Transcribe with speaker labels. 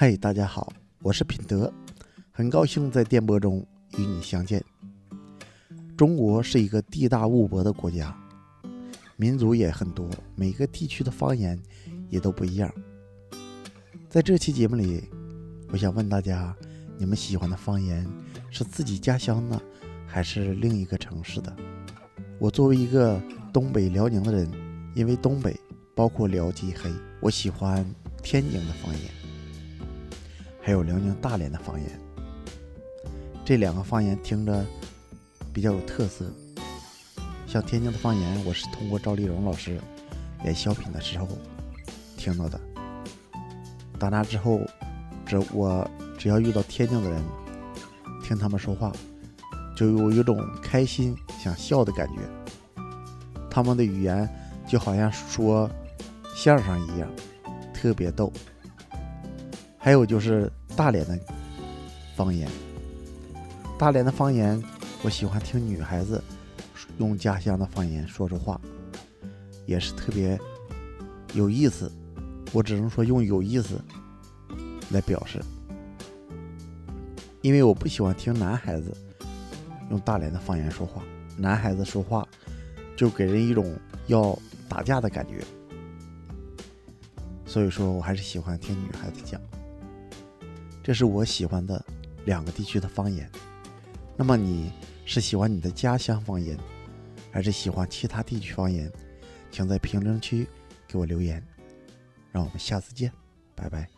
Speaker 1: 嗨，大家好，我是品德，很高兴在电波中与你相见。中国是一个地大物博的国家，民族也很多，每个地区的方言也都不一样。在这期节目里，我想问大家，你们喜欢的方言是自己家乡的，还是另一个城市的？我作为一个东北辽宁的人，因为东北包括辽吉黑，我喜欢天津的方言。还有辽宁大连的方言，这两个方言听着比较有特色。像天津的方言，我是通过赵丽蓉老师演小品的时候听到的。打那之后，只我只要遇到天津的人，听他们说话，就有一种开心想笑的感觉。他们的语言就好像说相声一样，特别逗。还有就是大连的方言，大连的方言，我喜欢听女孩子用家乡的方言说说话，也是特别有意思。我只能说用有意思来表示，因为我不喜欢听男孩子用大连的方言说话，男孩子说话就给人一种要打架的感觉，所以说我还是喜欢听女孩子讲。这是我喜欢的两个地区的方言。那么你是喜欢你的家乡方言，还是喜欢其他地区方言？请在评论区给我留言。让我们下次见，拜拜。